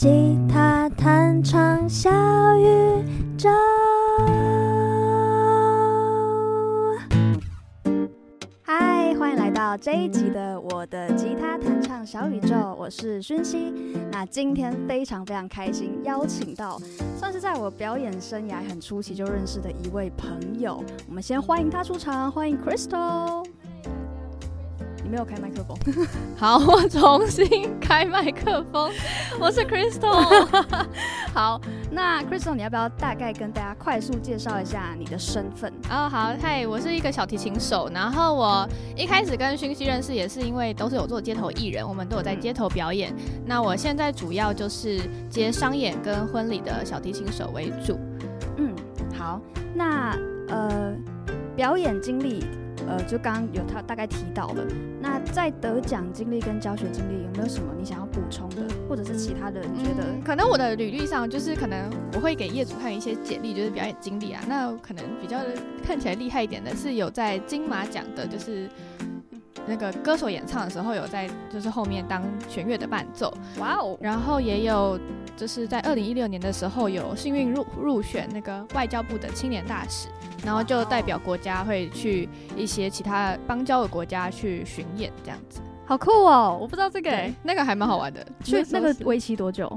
吉他弹唱小宇宙。嗨，欢迎来到这一集的我的吉他弹唱小宇宙，我是薰希。那今天非常非常开心，邀请到算是在我表演生涯很初期就认识的一位朋友。我们先欢迎他出场，欢迎 Crystal。没有开麦克风，好，我重新开麦克风。我是 Crystal，好，那 Crystal，你要不要大概跟大家快速介绍一下你的身份？哦，好，嗨，我是一个小提琴手。然后我一开始跟薰熙认识也是因为都是有做街头艺人，我们都有在街头表演。嗯、那我现在主要就是接商演跟婚礼的小提琴手为主。嗯，好，那呃，表演经历。呃，就刚刚有他大概提到了，那在得奖经历跟教学经历有没有什么你想要补充的，或者是其他的？你觉得、嗯、可能我的履历上就是可能我会给业主看一些简历，就是表演经历啊。那可能比较看起来厉害一点的是有在金马奖的，就是那个歌手演唱的时候有在就是后面当弦乐的伴奏。哇哦！然后也有就是在二零一六年的时候有幸运入入选那个外交部的青年大使。然后就代表国家会去一些其他邦交的国家去巡演，这样子，好酷哦！我不知道这个，那个还蛮好玩的。去那个为期多久？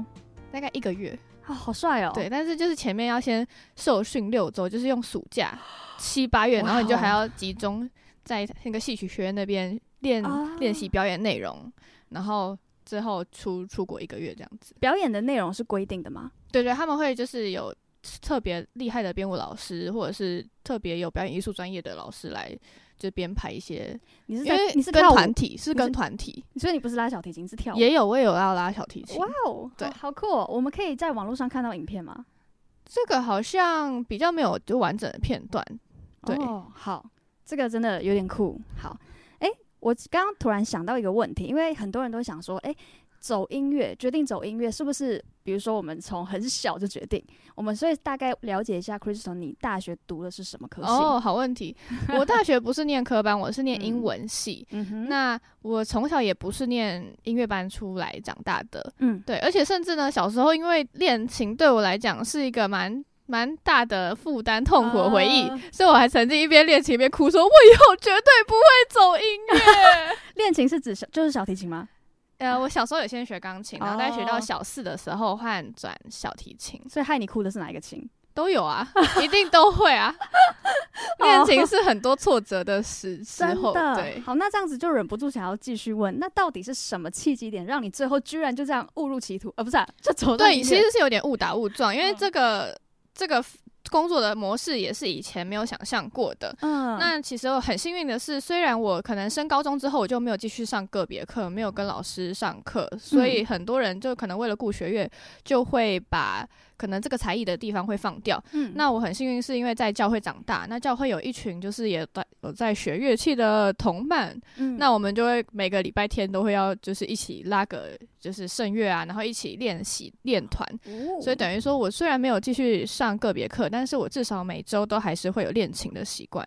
大概一个月。啊，好帅哦！对，但是就是前面要先受训六周，就是用暑假七八月，然后你就还要集中在那个戏曲学院那边练练习表演内容，然后之后出出国一个月这样子。表演的内容是规定的吗？对对，他们会就是有。特别厉害的编舞老师，或者是特别有表演艺术专业的老师来就编排一些。你是在你是跟团体，是跟团体，所以你不是拉小提琴，是跳舞。也有，我也有要拉小提琴。哇哦，对，好酷哦！我们可以在网络上看到影片吗？这个好像比较没有就完整的片段。对，哦，好，这个真的有点酷。好，哎，我刚刚突然想到一个问题，因为很多人都想说，哎。走音乐，决定走音乐，是不是？比如说，我们从很小就决定，我们所以大概了解一下，Crystal，你大学读的是什么科系？哦，好问题。我大学不是念科班，我是念英文系。嗯、那我从小也不是念音乐班出来长大的。嗯，对。而且甚至呢，小时候因为练琴对我来讲是一个蛮蛮大的负担、痛苦的回忆，呃、所以我还曾经一边练琴一边哭，说：“我以后绝对不会走音乐。”练琴是指小就是小提琴吗？呃，我小时候有先学钢琴，然后在学到小四的时候换转小提琴。所以害你哭的是哪一个琴？都有啊，一定都会啊。练琴是很多挫折的时时候，对。好，那这样子就忍不住想要继续问，那到底是什么契机点让你最后居然就这样误入歧途？呃，不是，啊，就走。对，其实是有点误打误撞，因为这个这个。工作的模式也是以前没有想象过的。嗯，那其实我很幸运的是，虽然我可能升高中之后我就没有继续上个别课，没有跟老师上课，所以很多人就可能为了顾学业，就会把。可能这个才艺的地方会放掉。嗯，那我很幸运是因为在教会长大，那教会有一群就是也在有在学乐器的同伴。嗯，那我们就会每个礼拜天都会要就是一起拉个就是圣乐啊，然后一起练习练团。哦，所以等于说我虽然没有继续上个别课，但是我至少每周都还是会有练琴的习惯。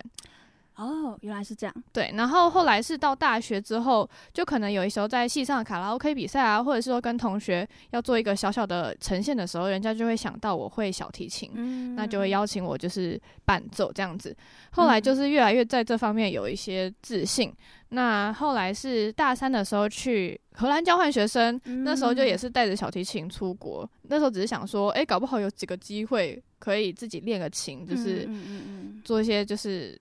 哦，原来是这样。对，然后后来是到大学之后，就可能有一时候在系上卡拉 OK 比赛啊，或者是说跟同学要做一个小小的呈现的时候，人家就会想到我会小提琴，嗯、那就会邀请我就是伴奏这样子。后来就是越来越在这方面有一些自信。嗯、那后来是大三的时候去荷兰交换学生，嗯、那时候就也是带着小提琴出国。那时候只是想说，哎，搞不好有几个机会可以自己练个琴，就是做一些就是。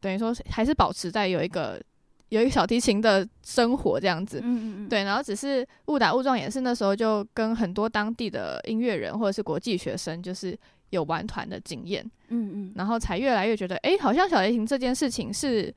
等于说还是保持在有一个有一个小提琴的生活这样子，嗯嗯嗯，对，然后只是误打误撞，也是那时候就跟很多当地的音乐人或者是国际学生，就是有玩团的经验，嗯嗯，然后才越来越觉得，哎，好像小提琴这件事情是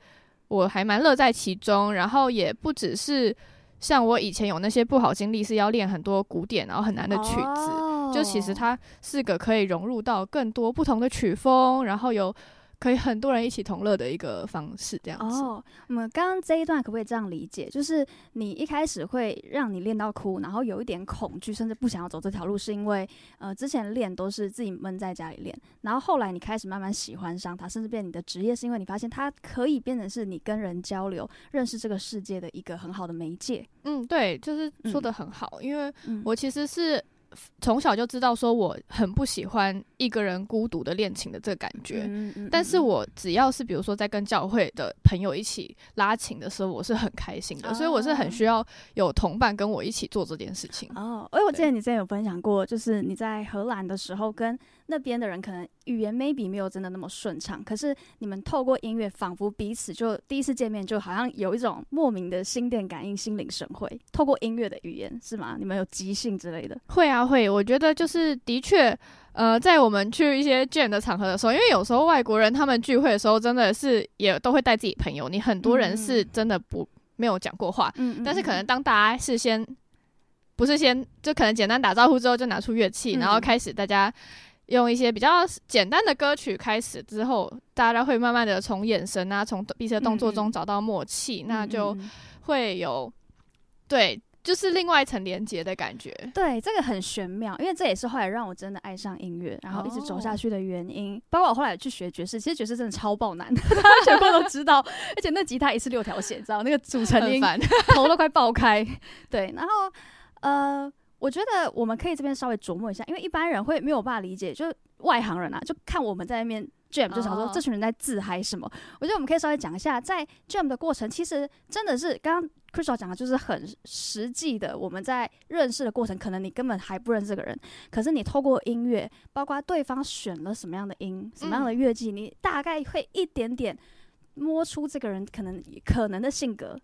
我还蛮乐在其中，然后也不只是像我以前有那些不好经历是要练很多古典然后很难的曲子，哦，就其实它是个可以融入到更多不同的曲风，然后有。可以很多人一起同乐的一个方式，这样子。哦，我们刚刚这一段可不可以这样理解？就是你一开始会让你练到哭，然后有一点恐惧，甚至不想要走这条路，是因为呃之前练都是自己闷在家里练，然后后来你开始慢慢喜欢上它，甚至变你的职业，是因为你发现它可以变成是你跟人交流、认识这个世界的一个很好的媒介。嗯，对，就是说的很好，嗯、因为我其实是。从小就知道说我很不喜欢一个人孤独的练琴的这个感觉，嗯嗯嗯、但是我只要是比如说在跟教会的朋友一起拉琴的时候，我是很开心的，哦、所以我是很需要有同伴跟我一起做这件事情。哦，哎，我记得你之前有分享过，就是你在荷兰的时候跟那边的人可能语言 maybe 没有真的那么顺畅，可是你们透过音乐，仿佛彼此就第一次见面就好像有一种莫名的心电感应、心领神会。透过音乐的语言是吗？你们有即兴之类的？会啊，会。我觉得就是的确，呃，在我们去一些 jam 的场合的时候，因为有时候外国人他们聚会的时候，真的是也都会带自己朋友。你很多人是真的不没有讲过话，嗯，但是可能当大家事先不是先就可能简单打招呼之后，就拿出乐器，然后开始大家。用一些比较简单的歌曲开始之后，大家会慢慢的从眼神啊，从彼此的动作中找到默契，嗯、那就会有对，就是另外一层连接的感觉。对，这个很玄妙，因为这也是后来让我真的爱上音乐，然后一直走下去的原因。哦、包括我后来去学爵士，其实爵士真的超爆难，大家学过都知道，而且那吉他一次六条弦，知道那个组成音，头都快爆开。对，然后呃。我觉得我们可以这边稍微琢磨一下，因为一般人会没有办法理解，就是外行人啊，就看我们在那边 jam，就想说这群人在自嗨什么。Oh. 我觉得我们可以稍微讲一下，在 jam 的过程，其实真的是刚刚 Crystal 讲的，就是很实际的。我们在认识的过程，可能你根本还不认识这个人，可是你透过音乐，包括对方选了什么样的音、什么样的乐器，嗯、你大概会一点点摸出这个人可能可能的性格，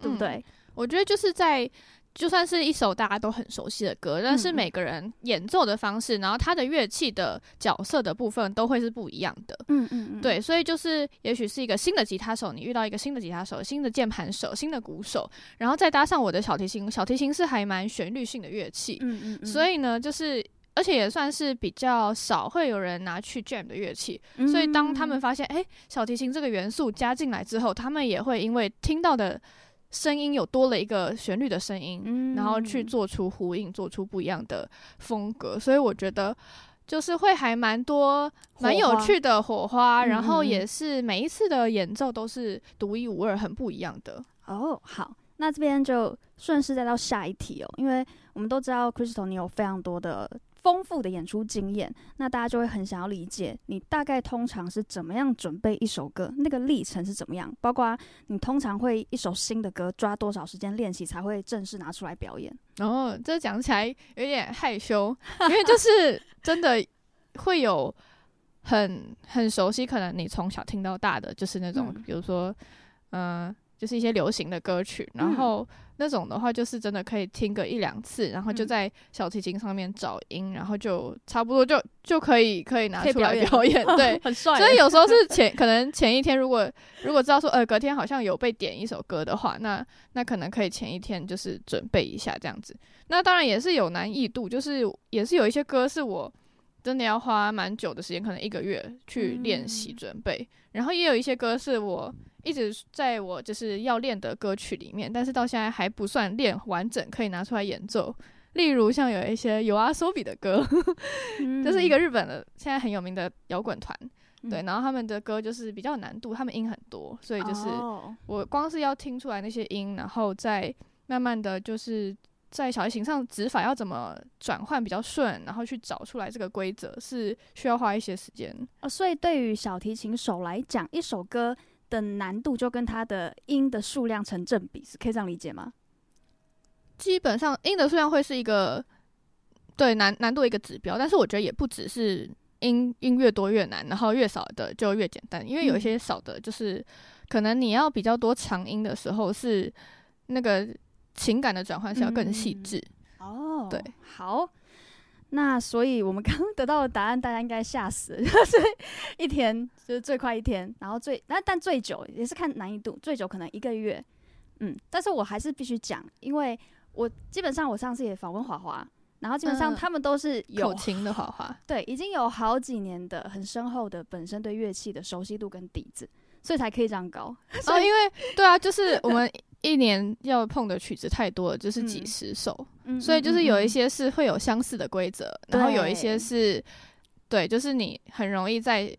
对不对？嗯、我觉得就是在。就算是一首大家都很熟悉的歌，但是每个人演奏的方式，嗯、然后他的乐器的角色的部分都会是不一样的。嗯嗯嗯，对，所以就是也许是一个新的吉他手，你遇到一个新的吉他手、新的键盘手、新的鼓手，然后再搭上我的小提琴，小提琴是还蛮旋律性的乐器。嗯嗯嗯，所以呢，就是而且也算是比较少会有人拿去 jam 的乐器，嗯、所以当他们发现哎、欸，小提琴这个元素加进来之后，他们也会因为听到的。声音有多了一个旋律的声音，嗯、然后去做出呼应，做出不一样的风格，所以我觉得就是会还蛮多蛮有趣的火花，然后也是每一次的演奏都是独一无二，很不一样的。哦，好，那这边就顺势再到下一题哦，因为我们都知道 Crystal 你有非常多的。丰富的演出经验，那大家就会很想要理解你大概通常是怎么样准备一首歌，那个历程是怎么样？包括你通常会一首新的歌抓多少时间练习才会正式拿出来表演？哦，这讲起来有点害羞，因为就是真的会有很很熟悉，可能你从小听到大的就是那种，嗯、比如说，嗯、呃，就是一些流行的歌曲，然后。嗯那种的话，就是真的可以听个一两次，然后就在小提琴上面找音，嗯、然后就差不多就就可以可以拿出来表演，表演对，很帅。所以有时候是前可能前一天，如果如果知道说呃隔天好像有被点一首歌的话，那那可能可以前一天就是准备一下这样子。那当然也是有难易度，就是也是有一些歌是我真的要花蛮久的时间，可能一个月去练习准备，嗯、然后也有一些歌是我。一直在我就是要练的歌曲里面，但是到现在还不算练完整，可以拿出来演奏。例如像有一些 YOASOBI 的歌，嗯、就是一个日本的现在很有名的摇滚团，嗯、对，然后他们的歌就是比较难度，他们音很多，所以就是我光是要听出来那些音，然后再慢慢的就是在小提琴上指法要怎么转换比较顺，然后去找出来这个规则是需要花一些时间。哦，所以对于小提琴手来讲，一首歌。的难度就跟它的音的数量成正比，是可以这样理解吗？基本上音的数量会是一个对难难度一个指标，但是我觉得也不只是音音越多越难，然后越少的就越简单，因为有一些少的，就是可能你要比较多长音的时候，是那个情感的转换是要更细致。嗯、哦，对，好。那所以，我们刚刚得到的答案，大家应该吓死了，就是一天就是最快一天，然后最那但最久也是看难易度，最久可能一个月，嗯，但是我还是必须讲，因为我基本上我上次也访问华华，然后基本上他们都是有、嗯、口琴的华华，对，已经有好几年的很深厚的本身对乐器的熟悉度跟底子，所以才可以这样高。所以、哦、因为对啊，就是我们。一年要碰的曲子太多了，就是几十首，嗯、所以就是有一些是会有相似的规则，嗯、然后有一些是，对，对，就是你很容易在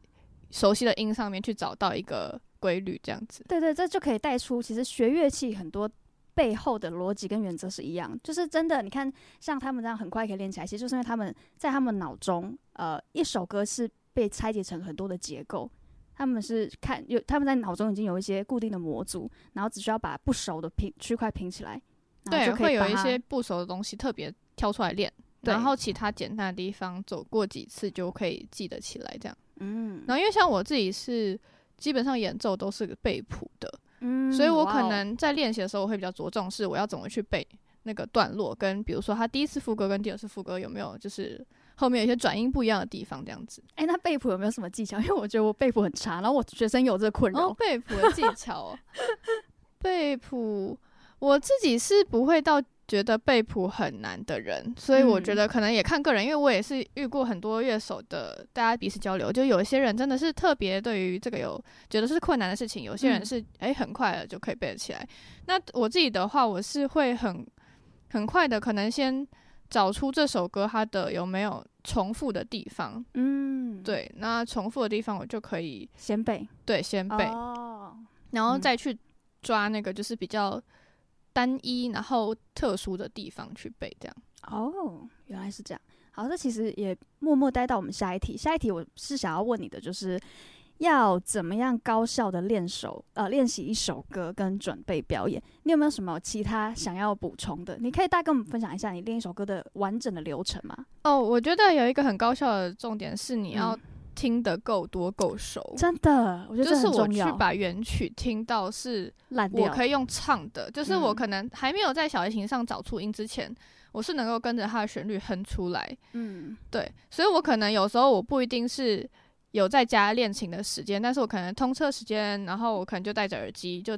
熟悉的音上面去找到一个规律，这样子。对，对对，这就可以带出其实学乐器很多背后的逻辑跟原则是一样，就是真的。你看，像他们这样很快可以练起来，其实就是因为他们在他们脑中，呃，一首歌是被拆解成很多的结构。他们是看有他们在脑中已经有一些固定的模组，然后只需要把不熟的拼区块拼起来。对，会有一些不熟的东西特别挑出来练，然后其他简单的地方走过几次就可以记得起来。这样，嗯。然后因为像我自己是基本上演奏都是背谱的。嗯，所以我可能在练习的时候，我会比较着重是我要怎么去背那个段落，跟比如说他第一次副歌跟第二次副歌有没有就是后面有一些转音不一样的地方这样子。哎、欸，那背谱有没有什么技巧？因为我觉得我背谱很差，然后我学生有这个困扰。哦，背谱的技巧，背谱我自己是不会到。觉得背谱很难的人，所以我觉得可能也看个人，因为我也是遇过很多乐手的，大家彼此交流，就有一些人真的是特别对于这个有觉得是困难的事情，有些人是诶、欸、很快的就可以背得起来。那我自己的话，我是会很很快的，可能先找出这首歌它的有没有重复的地方，嗯，对，那重复的地方我就可以先背，对，先背，哦，然后再去抓那个就是比较。单一，然后特殊的地方去背，这样。哦，原来是这样。好，这其实也默默带到我们下一题。下一题我是想要问你的，就是要怎么样高效的练手，呃，练习一首歌跟准备表演。你有没有什么其他想要补充的？你可以大概跟我们分享一下你练一首歌的完整的流程吗？哦，我觉得有一个很高效的重点是你要、嗯。听得够多够熟，真的，我觉得是我去把原曲听到是我可以用唱的，就是我可能还没有在小提琴上找出音之前，我是能够跟着它的旋律哼出来。嗯，对，所以我可能有时候我不一定是有在家练琴的时间，但是我可能通车时间，然后我可能就戴着耳机就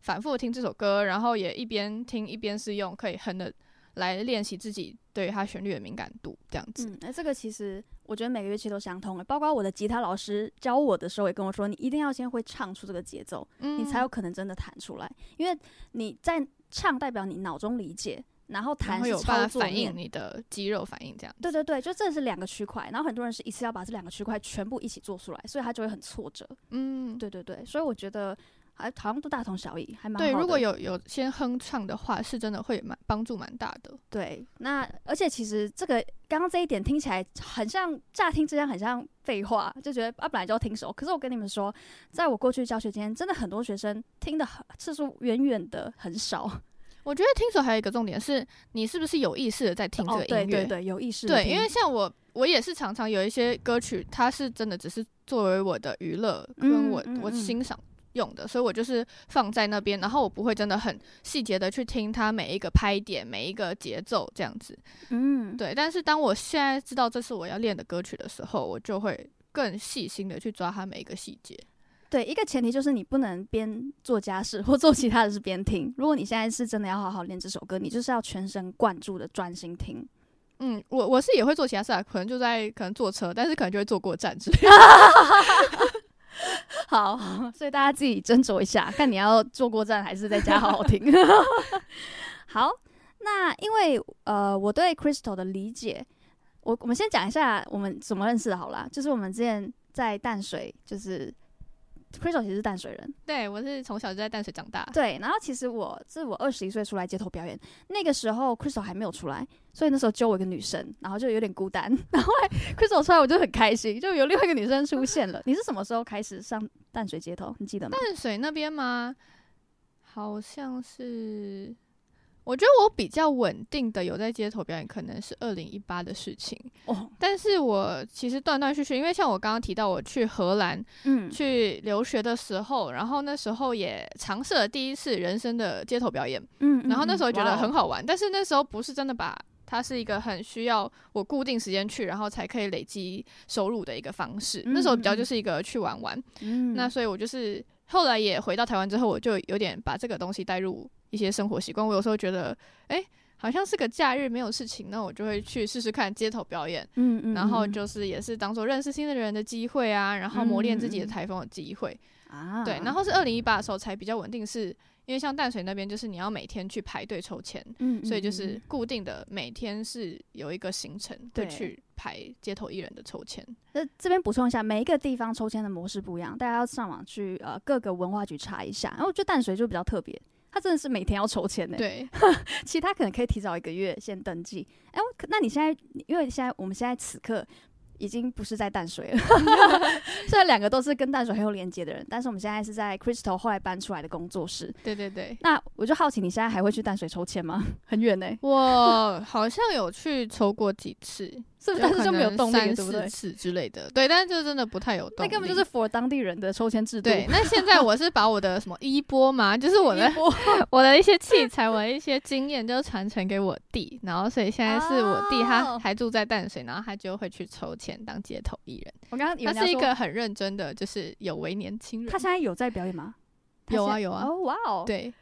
反复听这首歌，然后也一边听一边是用可以哼的。来练习自己对它旋律的敏感度，这样子。嗯，那这个其实我觉得每个乐器都相通的，包括我的吉他老师教我的时候也跟我说，你一定要先会唱出这个节奏，嗯，你才有可能真的弹出来。因为你在唱，代表你脑中理解，然后弹是操作，反应你的肌肉反应这样。对对对，就这是两个区块，然后很多人是一次要把这两个区块全部一起做出来，所以他就会很挫折。嗯，对对对，所以我觉得。还好像都大同小异，还蛮好。对，如果有有先哼唱的话，是真的会蛮帮助蛮大的。对，那而且其实这个刚刚这一点听起来很像乍听之间很像废话，就觉得啊本来就要听熟。可是我跟你们说，在我过去教学间，真的很多学生听的次数远远的很少。我觉得听熟还有一个重点是，你是不是有意识的在听这个音乐？哦，对对对，有意识。对，因为像我，我也是常常有一些歌曲，它是真的只是作为我的娱乐，跟我、嗯嗯嗯、我欣赏。用的，所以我就是放在那边，然后我不会真的很细节的去听它每一个拍点、每一个节奏这样子。嗯，对。但是当我现在知道这是我要练的歌曲的时候，我就会更细心的去抓它每一个细节。对，一个前提就是你不能边做家事或做其他的事边听。如果你现在是真的要好好练这首歌，你就是要全神贯注的专心听。嗯，我我是也会做其他事啊，可能就在可能坐车，但是可能就会坐过站之类的。好，所以大家自己斟酌一下，看你要坐过站还是在家好好听。好，那因为呃，我对 Crystal 的理解，我我们先讲一下我们怎么认识的，好啦，就是我们之前在淡水，就是。Crystal 其实是淡水人，对，我是从小就在淡水长大。对，然后其实我是我二十一岁出来街头表演，那个时候 Crystal 还没有出来，所以那时候就我一个女生，然后就有点孤单。然后 Crystal 出来，我就很开心，就有另外一个女生出现了。你是什么时候开始上淡水街头？你记得吗？淡水那边吗？好像是。我觉得我比较稳定的有在街头表演，可能是二零一八的事情。哦，但是我其实断断续续，因为像我刚刚提到我去荷兰，嗯，去留学的时候，然后那时候也尝试了第一次人生的街头表演，嗯，然后那时候觉得很好玩，但是那时候不是真的把它是一个很需要我固定时间去，然后才可以累积收入的一个方式。那时候比较就是一个去玩玩，嗯，那所以我就是后来也回到台湾之后，我就有点把这个东西带入。一些生活习惯，我有时候觉得，哎、欸，好像是个假日没有事情，那我就会去试试看街头表演，嗯嗯，然后就是也是当做认识新的人的机会啊，然后磨练自己的台风的机会啊，对，然后是二零一八的时候才比较稳定，是因为像淡水那边就是你要每天去排队抽签，嗯，所以就是固定的每天是有一个行程会去排街头艺人的抽签。那这边补充一下，每一个地方抽签的模式不一样，大家要上网去呃各个文化局查一下。然后我觉得淡水就比较特别。他真的是每天要抽签呢。对，其他可能可以提早一个月先登记。哎、欸，那你现在，因为现在我们现在此刻。已经不是在淡水了，虽然两个都是跟淡水很有连接的人，但是我们现在是在 Crystal 后来搬出来的工作室。对对对，那我就好奇，你现在还会去淡水抽签吗？很远呢、欸。我好像有去抽过几次。但是就没有动力，三四次之类的，对，但是就真的不太有动力。那根本就是 for 当地人的抽签制度。对，那现在我是把我的什么衣钵嘛，就是我的 我的一些器材，我的一些经验，就传承给我弟。然后，所以现在是我弟，他还住在淡水，然后他就会去抽签当街头艺人。我刚刚他是一个很认真的，就是有为年轻人。他现在有在表演吗？有啊，有啊。哦，哇哦。对，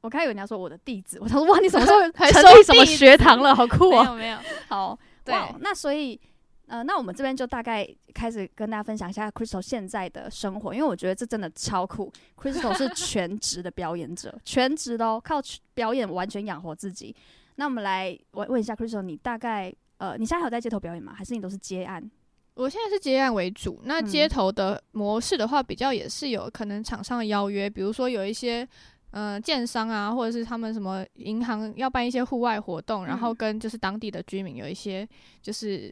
我刚以为你要说我的弟子，我想说哇，你什么时候 成立什么学堂了？好酷啊！没有，没有。好，对，那所以。呃，那我们这边就大概开始跟大家分享一下 Crystal 现在的生活，因为我觉得这真的超酷。Crystal 是全职的表演者，全职的哦，靠表演完全养活自己。那我们来问问一下 Crystal，你大概呃，你现在还有在街头表演吗？还是你都是接案？我现在是接案为主。那街头的模式的话，比较也是有可能厂商的邀约，比如说有一些呃建商啊，或者是他们什么银行要办一些户外活动，然后跟就是当地的居民有一些就是。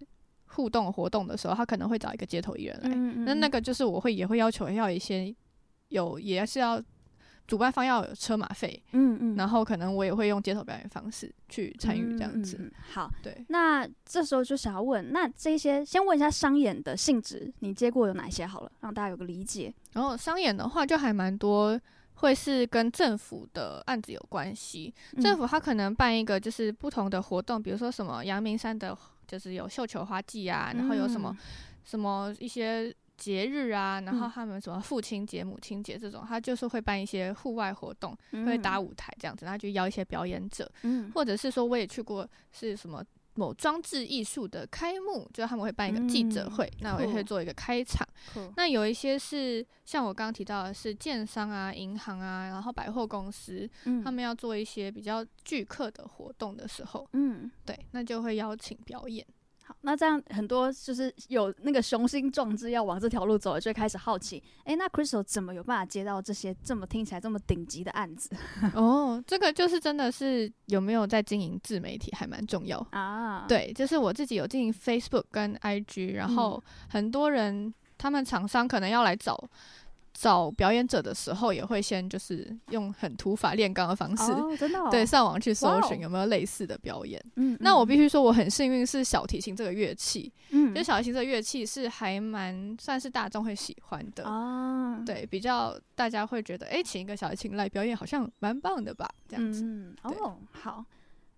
互动活动的时候，他可能会找一个街头艺人来，嗯嗯，那那个就是我会也会要求要一些有，也是要主办方要有车马费，嗯嗯，然后可能我也会用街头表演方式去参与这样子。嗯嗯嗯，好，对，那这时候就想要问，那这些先问一下商演的性质，你接过有哪些好了，让大家有个理解。然后商演的话就还蛮多，会是跟政府的案子有关系，嗯，政府他可能办一个就是不同的活动，比如说什么阳明山的。就是有绣球花季啊，然后有什么、嗯、什么一些节日啊，然后他们什么父亲节、母亲节这种，他就是会办一些户外活动，嗯、会搭舞台这样子，然后就邀一些表演者，嗯、或者是说我也去过是什么。某装置艺术的开幕，就他们会办一个记者会，嗯、那我也会做一个开场。那有一些是像我刚刚提到的，是建商啊、银行啊，然后百货公司，嗯、他们要做一些比较聚客的活动的时候，嗯，对，那就会邀请表演。那这样很多就是有那个雄心壮志要往这条路走的，就会开始好奇，哎、欸，那 Crystal 怎么有办法接到这些这么听起来这么顶级的案子？哦，这个就是真的是有没有在经营自媒体还蛮重要啊。对，就是我自己有经营 Facebook 跟 IG，然后很多人他们厂商可能要来找。找表演者的时候，也会先就是用很土法炼钢的方式，哦真的哦、对，上网去搜寻有没有类似的表演。嗯，那我必须说，我很幸运是小提琴这个乐器，嗯，就小提琴这个乐器是还蛮算是大众会喜欢的啊，对，比较大家会觉得，哎、欸，请一个小提琴来表演好像蛮棒的吧，这样子。嗯，哦，好，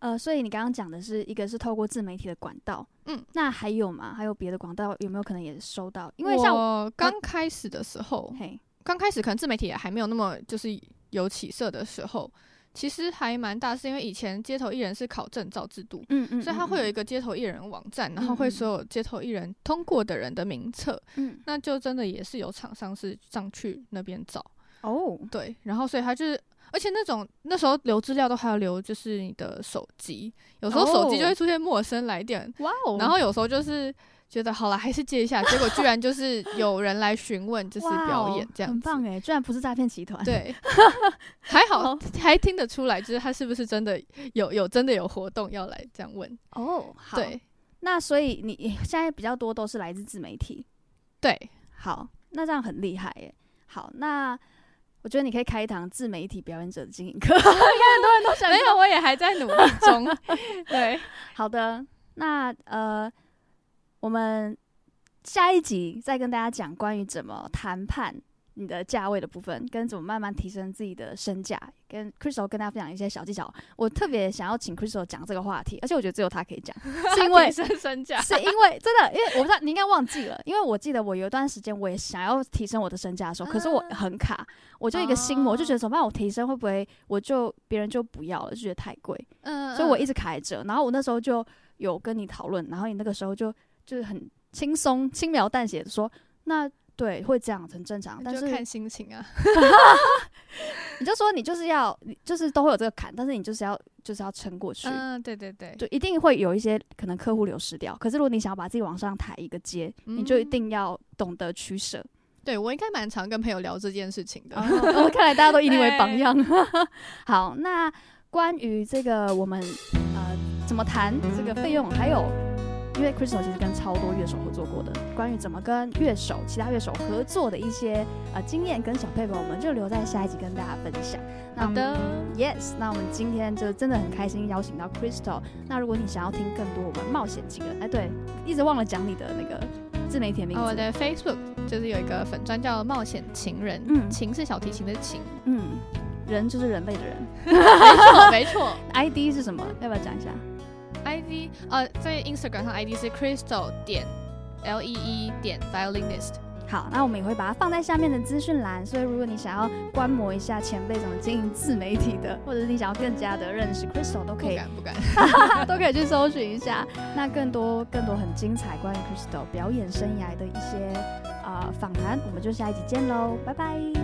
呃，所以你刚刚讲的是一个是透过自媒体的管道，嗯，那还有吗？还有别的管道有没有可能也收到？因为像我刚开始的时候，嘿。刚开始可能自媒体也还没有那么就是有起色的时候，其实还蛮大，是因为以前街头艺人是考证照制度，嗯嗯，所以他会有一个街头艺人网站，然后会所有街头艺人通过的人的名册，嗯，那就真的也是有厂商是上去那边找哦，对，然后所以他就是，而且那种那时候留资料都还要留，就是你的手机，有时候手机就会出现陌生来电，哇哦，然后有时候就是。觉得好了，还是接一下。结果居然就是有人来询问，就是表演这样子，很棒哎！居然不是诈骗集团。对，还好还听得出来，就是他是不是真的有有真的有活动要来这样问哦。好，对，那所以你现在比较多都是来自自媒体。对，好，那这样很厉害耶。好，那我觉得你可以开一堂自媒体表演者的经营课，应该很多人都想。没有，我也还在努力中。对，好的，那呃。我们下一集再跟大家讲关于怎么谈判你的价位的部分，跟怎么慢慢提升自己的身价。跟 Crystal 跟大家分享一些小技巧。我特别想要请 Crystal 讲这个话题，而且我觉得只有他可以讲，是因为提升身价，是因为真的，因为我不知道你应该忘记了，因为我记得我有一段时间我也想要提升我的身价的时候，可是我很卡，我就一个心魔，我就觉得怎么办？我提升会不会我就别人就不要了，就觉得太贵，嗯，所以我一直卡在这。然后我那时候就有跟你讨论，然后你那个时候就。就是很轻松、轻描淡写的说，那对会这样很正常，但是看心情啊。你就说你就是要，你就是都会有这个坎，但是你就是要就是要撑过去。嗯，对对对，就一定会有一些可能客户流失掉。可是如果你想要把自己往上抬一个阶，嗯、你就一定要懂得取舍。对，我应该蛮常跟朋友聊这件事情的。哦，看来大家都以你为榜样。好，那关于这个我们呃怎么谈这个费用，还有因为 Crystal 其实跟超多乐手合作过的，关于怎么跟乐手、其他乐手合作的一些呃经验跟小撇步，我们就留在下一集跟大家分享。好的，Yes，那我们今天就真的很开心邀请到 Crystal。那如果你想要听更多我们冒险情人，哎，对，一直忘了讲你的那个。自媒体名字，我的 Facebook 就是有一个粉专叫冒险情人，嗯，情是小提琴的情，嗯，人就是人类的人，没错没错。ID 是什么？要不要讲一下？ID 呃，在 Instagram 上 ID 是 Crystal 点 L E E 点 Violinist。好，那我们也会把它放在下面的资讯栏，所以如果你想要观摩一下前辈怎么经营自媒体的，或者是你想要更加的认识 Crystal，都可以，不敢，不敢 都可以去搜寻一下。那更多更多很精彩关于 Crystal 表演生涯的一些啊访谈，我们就下一集见喽，拜拜。